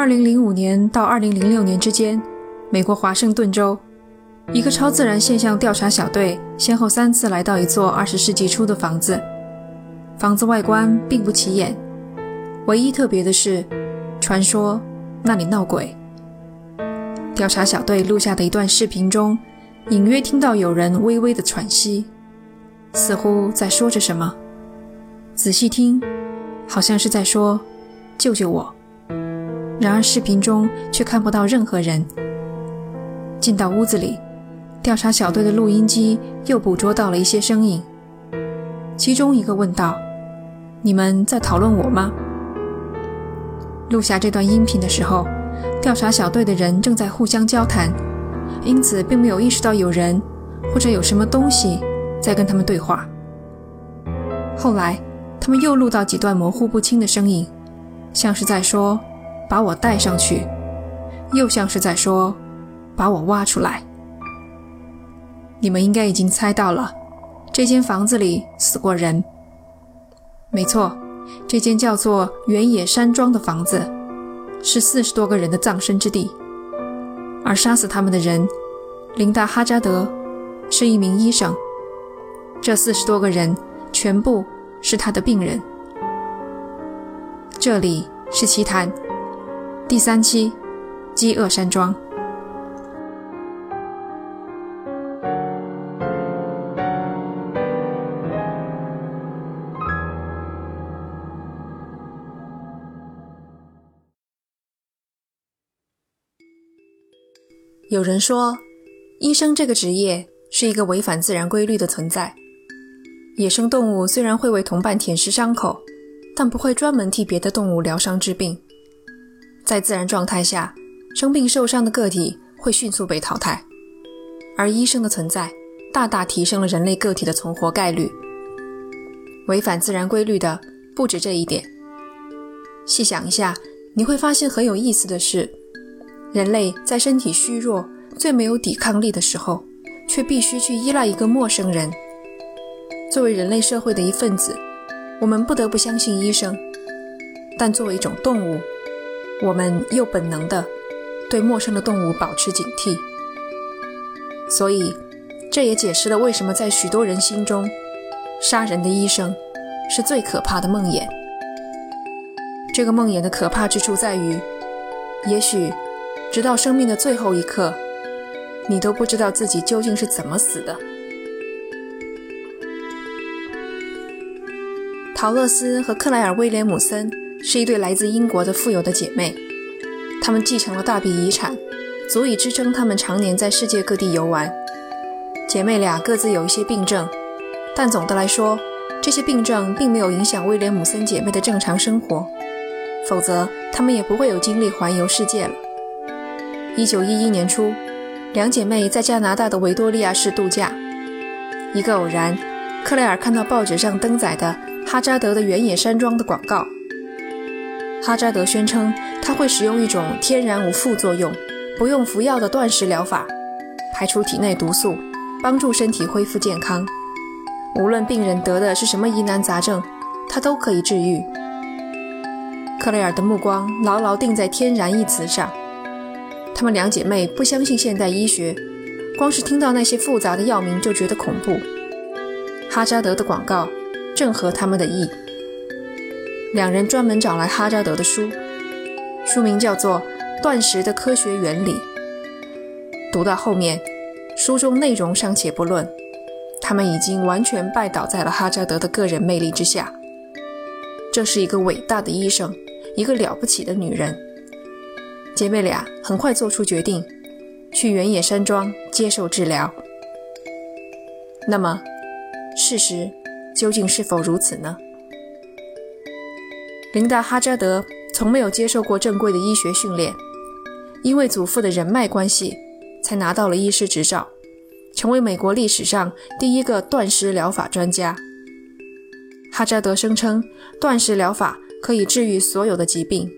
二零零五年到二零零六年之间，美国华盛顿州一个超自然现象调查小队先后三次来到一座二十世纪初的房子。房子外观并不起眼，唯一特别的是，传说那里闹鬼。调查小队录下的一段视频中，隐约听到有人微微的喘息，似乎在说着什么。仔细听，好像是在说“救救我”。然而视频中却看不到任何人。进到屋子里，调查小队的录音机又捕捉到了一些声音，其中一个问道。你们在讨论我吗？录下这段音频的时候，调查小队的人正在互相交谈，因此并没有意识到有人或者有什么东西在跟他们对话。后来，他们又录到几段模糊不清的声音，像是在说“把我带上去”，又像是在说“把我挖出来”。你们应该已经猜到了，这间房子里死过人。没错，这间叫做原野山庄的房子，是四十多个人的葬身之地。而杀死他们的人，琳达·哈扎德，是一名医生。这四十多个人全部是他的病人。这里是奇谈第三期，饥饿山庄。有人说，医生这个职业是一个违反自然规律的存在。野生动物虽然会为同伴舔舐伤口，但不会专门替别的动物疗伤治病。在自然状态下，生病受伤的个体会迅速被淘汰，而医生的存在大大提升了人类个体的存活概率。违反自然规律的不止这一点。细想一下，你会发现很有意思的是。人类在身体虚弱、最没有抵抗力的时候，却必须去依赖一个陌生人。作为人类社会的一份子，我们不得不相信医生；但作为一种动物，我们又本能地对陌生的动物保持警惕。所以，这也解释了为什么在许多人心中，杀人的医生是最可怕的梦魇。这个梦魇的可怕之处在于，也许。直到生命的最后一刻，你都不知道自己究竟是怎么死的。陶乐斯和克莱尔·威廉姆森是一对来自英国的富有的姐妹，她们继承了大笔遗产，足以支撑她们常年在世界各地游玩。姐妹俩各自有一些病症，但总的来说，这些病症并没有影响威廉姆森姐妹的正常生活，否则她们也不会有精力环游世界了。一九一一年初，两姐妹在加拿大的维多利亚市度假。一个偶然，克莱尔看到报纸上登载的哈扎德的原野山庄的广告。哈扎德宣称他会使用一种天然无副作用、不用服药的断食疗法，排出体内毒素，帮助身体恢复健康。无论病人得的是什么疑难杂症，他都可以治愈。克莱尔的目光牢牢定在“天然”一词上。她们两姐妹不相信现代医学，光是听到那些复杂的药名就觉得恐怖。哈扎德的广告正合他们的意，两人专门找来哈扎德的书，书名叫做《断食的科学原理》。读到后面，书中内容尚且不论，他们已经完全拜倒在了哈扎德的个人魅力之下。这是一个伟大的医生，一个了不起的女人。姐妹俩很快做出决定，去原野山庄接受治疗。那么，事实究竟是否如此呢？琳达·哈扎德从没有接受过正规的医学训练，因为祖父的人脉关系，才拿到了医师执照，成为美国历史上第一个断食疗法专家。哈扎德声称，断食疗法可以治愈所有的疾病。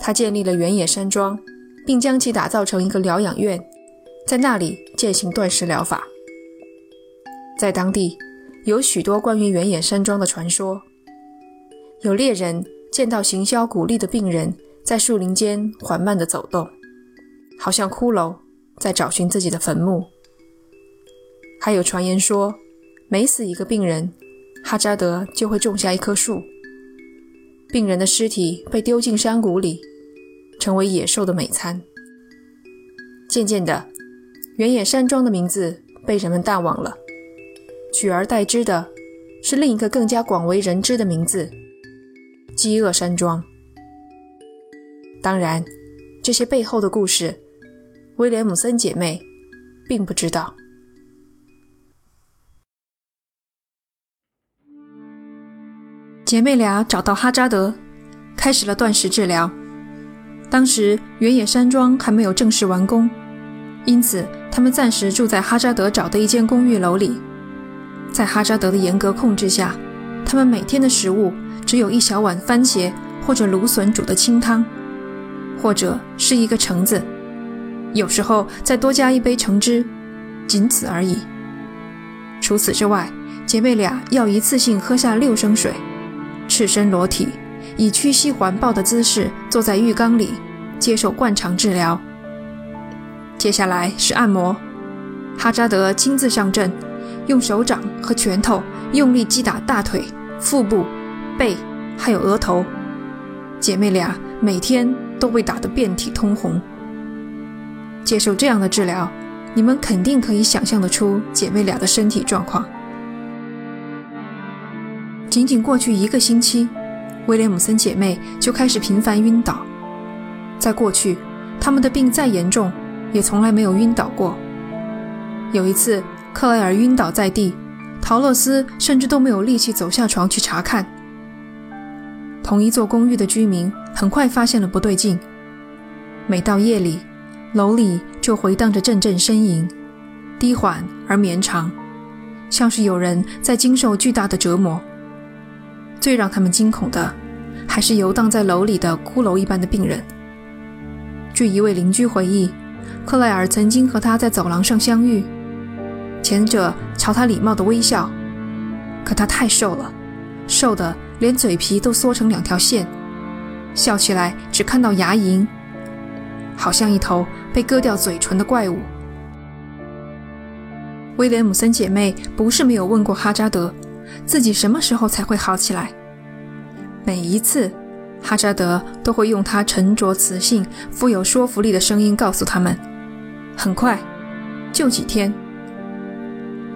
他建立了原野山庄，并将其打造成一个疗养院，在那里践行断食疗法。在当地，有许多关于原野山庄的传说。有猎人见到行销鼓励的病人在树林间缓慢地走动，好像骷髅在找寻自己的坟墓。还有传言说，每死一个病人，哈扎德就会种下一棵树。病人的尸体被丢进山谷里，成为野兽的美餐。渐渐的，原野山庄的名字被人们淡忘了，取而代之的是另一个更加广为人知的名字——饥饿山庄。当然，这些背后的故事，威廉姆森姐妹并不知道。姐妹俩找到哈扎德，开始了断食治疗。当时原野山庄还没有正式完工，因此他们暂时住在哈扎德找的一间公寓楼里。在哈扎德的严格控制下，他们每天的食物只有一小碗番茄或者芦笋煮的清汤。或者是一个橙子，有时候再多加一杯橙汁，仅此而已。除此之外，姐妹俩要一次性喝下六升水，赤身裸体，以屈膝环抱的姿势坐在浴缸里，接受灌肠治疗。接下来是按摩，哈扎德亲自上阵，用手掌和拳头用力击打大腿、腹部、背，还有额头。姐妹俩每天。都被打得遍体通红。接受这样的治疗，你们肯定可以想象得出姐妹俩的身体状况。仅仅过去一个星期，威廉姆森姐妹就开始频繁晕倒。在过去，他们的病再严重，也从来没有晕倒过。有一次，克莱尔晕倒在地，陶乐斯甚至都没有力气走下床去查看。同一座公寓的居民很快发现了不对劲。每到夜里，楼里就回荡着阵阵呻吟，低缓而绵长，像是有人在经受巨大的折磨。最让他们惊恐的，还是游荡在楼里的骷髅一般的病人。据一位邻居回忆，克莱尔曾经和他在走廊上相遇，前者朝他礼貌地微笑，可他太瘦了，瘦的。连嘴皮都缩成两条线，笑起来只看到牙龈，好像一头被割掉嘴唇的怪物。威廉姆森姐妹不是没有问过哈扎德，自己什么时候才会好起来。每一次，哈扎德都会用他沉着、磁性、富有说服力的声音告诉他们：“很快，就几天。”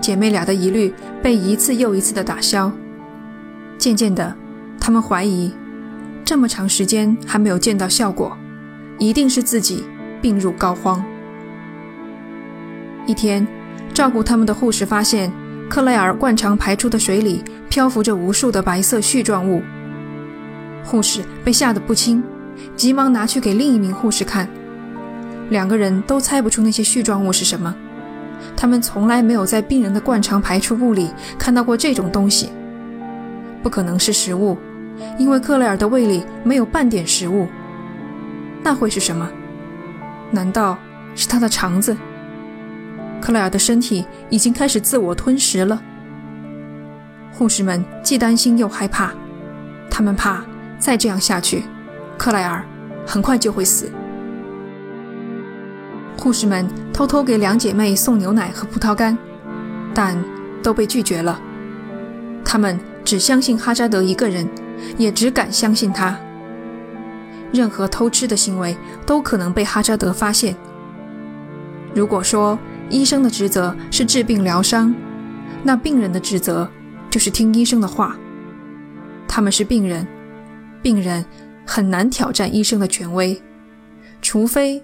姐妹俩的疑虑被一次又一次的打消。渐渐的，他们怀疑，这么长时间还没有见到效果，一定是自己病入膏肓。一天，照顾他们的护士发现，克莱尔灌肠排出的水里漂浮着无数的白色絮状物。护士被吓得不轻，急忙拿去给另一名护士看，两个人都猜不出那些絮状物是什么。他们从来没有在病人的灌肠排出物里看到过这种东西。不可能是食物，因为克莱尔的胃里没有半点食物。那会是什么？难道是他的肠子？克莱尔的身体已经开始自我吞食了。护士们既担心又害怕，他们怕再这样下去，克莱尔很快就会死。护士们偷偷给两姐妹送牛奶和葡萄干，但都被拒绝了。他们。只相信哈扎德一个人，也只敢相信他。任何偷吃的行为都可能被哈扎德发现。如果说医生的职责是治病疗伤，那病人的职责就是听医生的话。他们是病人，病人很难挑战医生的权威，除非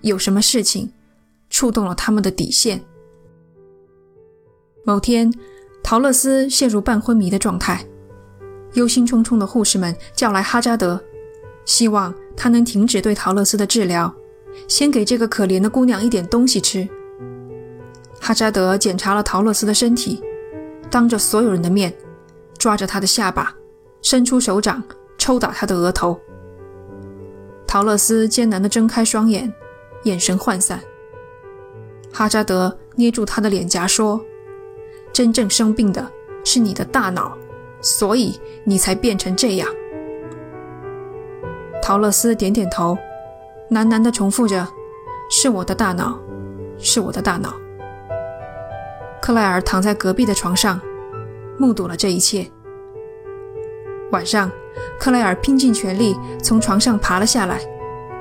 有什么事情触动了他们的底线。某天。陶乐斯陷入半昏迷的状态，忧心忡忡的护士们叫来哈扎德，希望他能停止对陶乐斯的治疗，先给这个可怜的姑娘一点东西吃。哈扎德检查了陶乐斯的身体，当着所有人的面，抓着他的下巴，伸出手掌抽打他的额头。陶乐斯艰难地睁开双眼，眼神涣散。哈扎德捏住他的脸颊说。真正生病的是你的大脑，所以你才变成这样。陶乐斯点点头，喃喃地重复着：“是我的大脑，是我的大脑。”克莱尔躺在隔壁的床上，目睹了这一切。晚上，克莱尔拼尽全力从床上爬了下来，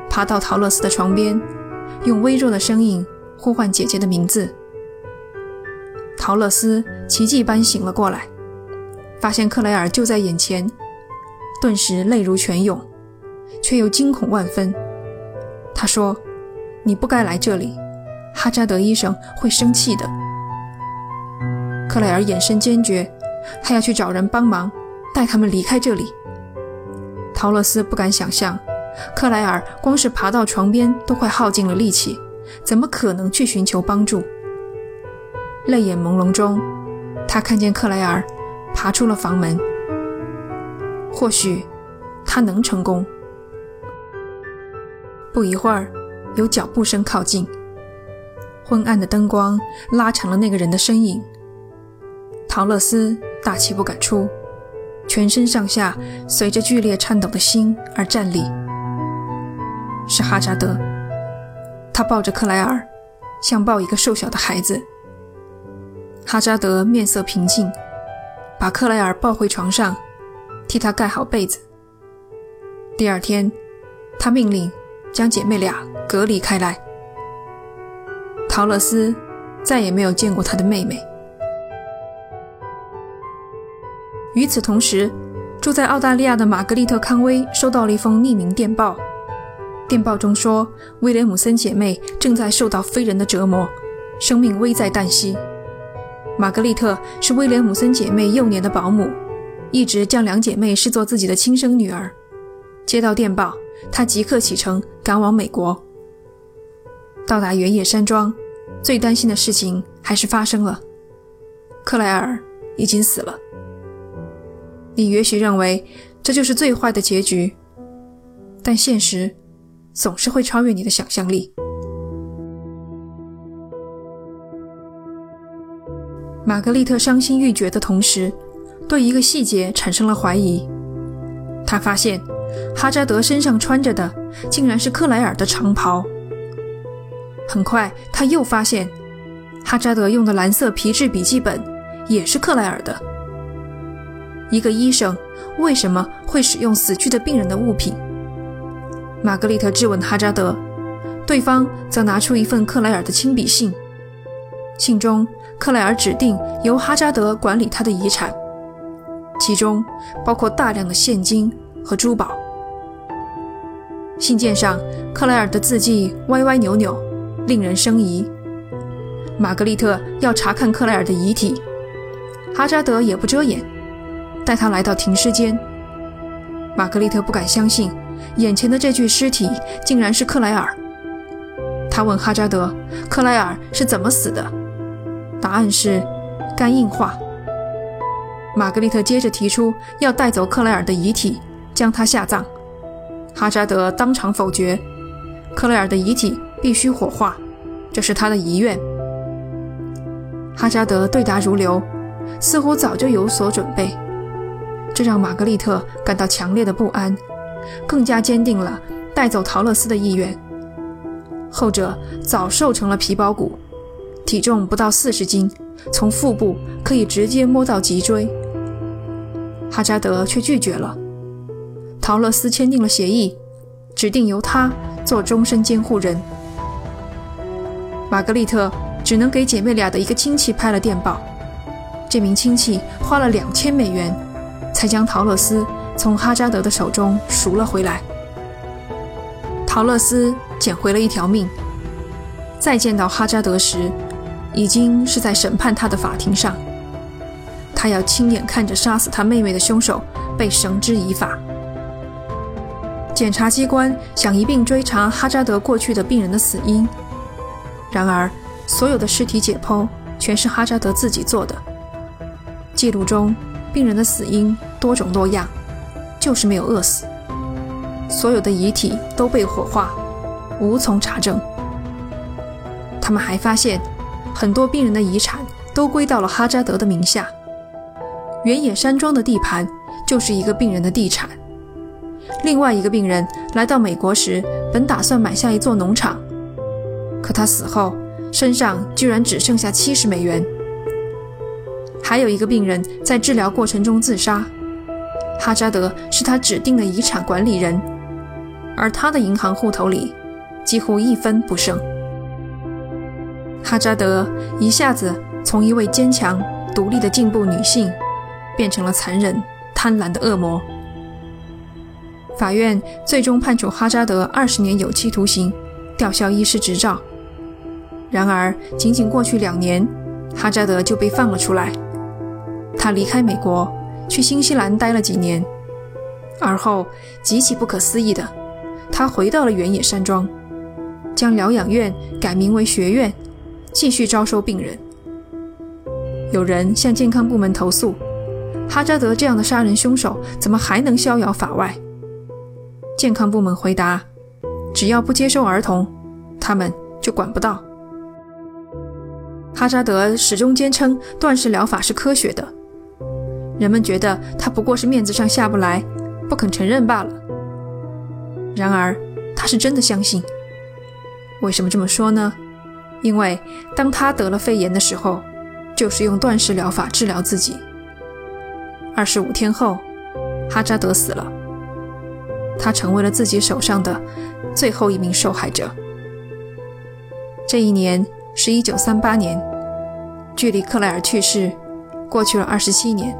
爬到陶乐斯的床边，用微弱的声音呼唤姐姐的名字。陶乐斯奇迹般醒了过来，发现克莱尔就在眼前，顿时泪如泉涌，却又惊恐万分。他说：“你不该来这里，哈扎德医生会生气的。”克莱尔眼神坚决，他要去找人帮忙，带他们离开这里。陶乐斯不敢想象，克莱尔光是爬到床边都快耗尽了力气，怎么可能去寻求帮助？泪眼朦胧中，他看见克莱尔爬出了房门。或许他能成功。不一会儿，有脚步声靠近，昏暗的灯光拉长了那个人的身影。陶乐斯大气不敢出，全身上下随着剧烈颤抖的心而站立。是哈扎德，他抱着克莱尔，像抱一个瘦小的孩子。哈扎德面色平静，把克莱尔抱回床上，替他盖好被子。第二天，他命令将姐妹俩隔离开来。陶乐斯再也没有见过他的妹妹。与此同时，住在澳大利亚的玛格丽特·康威收到了一封匿名电报。电报中说，威廉姆森姐妹正在受到非人的折磨，生命危在旦夕。玛格丽特是威廉姆森姐妹幼年的保姆，一直将两姐妹视作自己的亲生女儿。接到电报，她即刻启程赶往美国。到达原野山庄，最担心的事情还是发生了：克莱尔已经死了。你也许认为这就是最坏的结局，但现实总是会超越你的想象力。玛格丽特伤心欲绝的同时，对一个细节产生了怀疑。她发现哈扎德身上穿着的竟然是克莱尔的长袍。很快，他又发现哈扎德用的蓝色皮质笔记本也是克莱尔的。一个医生为什么会使用死去的病人的物品？玛格丽特质问哈扎德，对方则拿出一份克莱尔的亲笔信。信中，克莱尔指定由哈扎德管理他的遗产，其中包括大量的现金和珠宝。信件上，克莱尔的字迹歪歪扭扭，令人生疑。玛格丽特要查看克莱尔的遗体，哈扎德也不遮掩。带他来到停尸间，玛格丽特不敢相信，眼前的这具尸体竟然是克莱尔。他问哈扎德：“克莱尔是怎么死的？”答案是肝硬化。玛格丽特接着提出要带走克莱尔的遗体，将他下葬。哈扎德当场否决，克莱尔的遗体必须火化，这是他的遗愿。哈扎德对答如流，似乎早就有所准备。这让玛格丽特感到强烈的不安，更加坚定了带走陶乐斯的意愿。后者早瘦成了皮包骨，体重不到四十斤，从腹部可以直接摸到脊椎。哈扎德却拒绝了。陶乐斯签订了协议，指定由他做终身监护人。玛格丽特只能给姐妹俩的一个亲戚拍了电报，这名亲戚花了两千美元。才将陶乐斯从哈扎德的手中赎了回来。陶乐斯捡回了一条命。再见到哈扎德时，已经是在审判他的法庭上。他要亲眼看着杀死他妹妹的凶手被绳之以法。检察机关想一并追查哈扎德过去的病人的死因，然而所有的尸体解剖全是哈扎德自己做的。记录中。病人的死因多种多样，就是没有饿死。所有的遗体都被火化，无从查证。他们还发现，很多病人的遗产都归到了哈扎德的名下。原野山庄的地盘就是一个病人的地产，另外一个病人来到美国时，本打算买下一座农场，可他死后身上居然只剩下七十美元。还有一个病人在治疗过程中自杀，哈扎德是他指定的遗产管理人，而他的银行户头里几乎一分不剩。哈扎德一下子从一位坚强独立的进步女性，变成了残忍贪婪的恶魔。法院最终判处哈扎德二十年有期徒刑，吊销医师执照。然而，仅仅过去两年，哈扎德就被放了出来。他离开美国，去新西兰待了几年，而后极其不可思议的，他回到了原野山庄，将疗养院改名为学院，继续招收病人。有人向健康部门投诉，哈扎德这样的杀人凶手怎么还能逍遥法外？健康部门回答：“只要不接收儿童，他们就管不到。”哈扎德始终坚称断食疗法是科学的，人们觉得他不过是面子上下不来，不肯承认罢了。然而，他是真的相信。为什么这么说呢？因为当他得了肺炎的时候，就是用断食疗法治疗自己。二十五天后，哈扎德死了。他成为了自己手上的最后一名受害者。这一年是一九三八年，距离克莱尔去世过去了二十七年。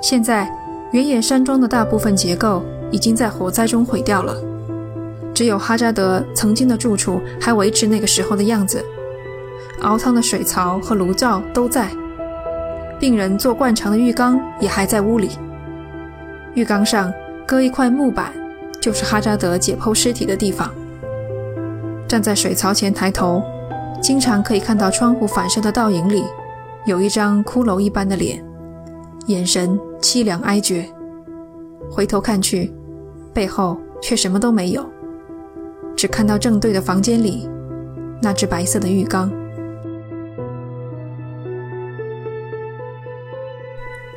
现在，原野山庄的大部分结构已经在火灾中毁掉了，只有哈扎德曾经的住处还维持那个时候的样子，熬汤的水槽和炉灶都在，病人做灌肠的浴缸也还在屋里。浴缸上搁一块木板，就是哈扎德解剖尸体的地方。站在水槽前抬头，经常可以看到窗户反射的倒影里，有一张骷髅一般的脸，眼神凄凉哀绝。回头看去，背后却什么都没有，只看到正对的房间里那只白色的浴缸。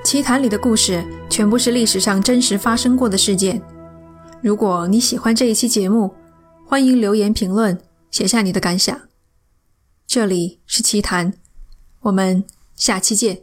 奇谈里的故事全部是历史上真实发生过的事件。如果你喜欢这一期节目，欢迎留言评论，写下你的感想。这里是奇谈，我们下期见。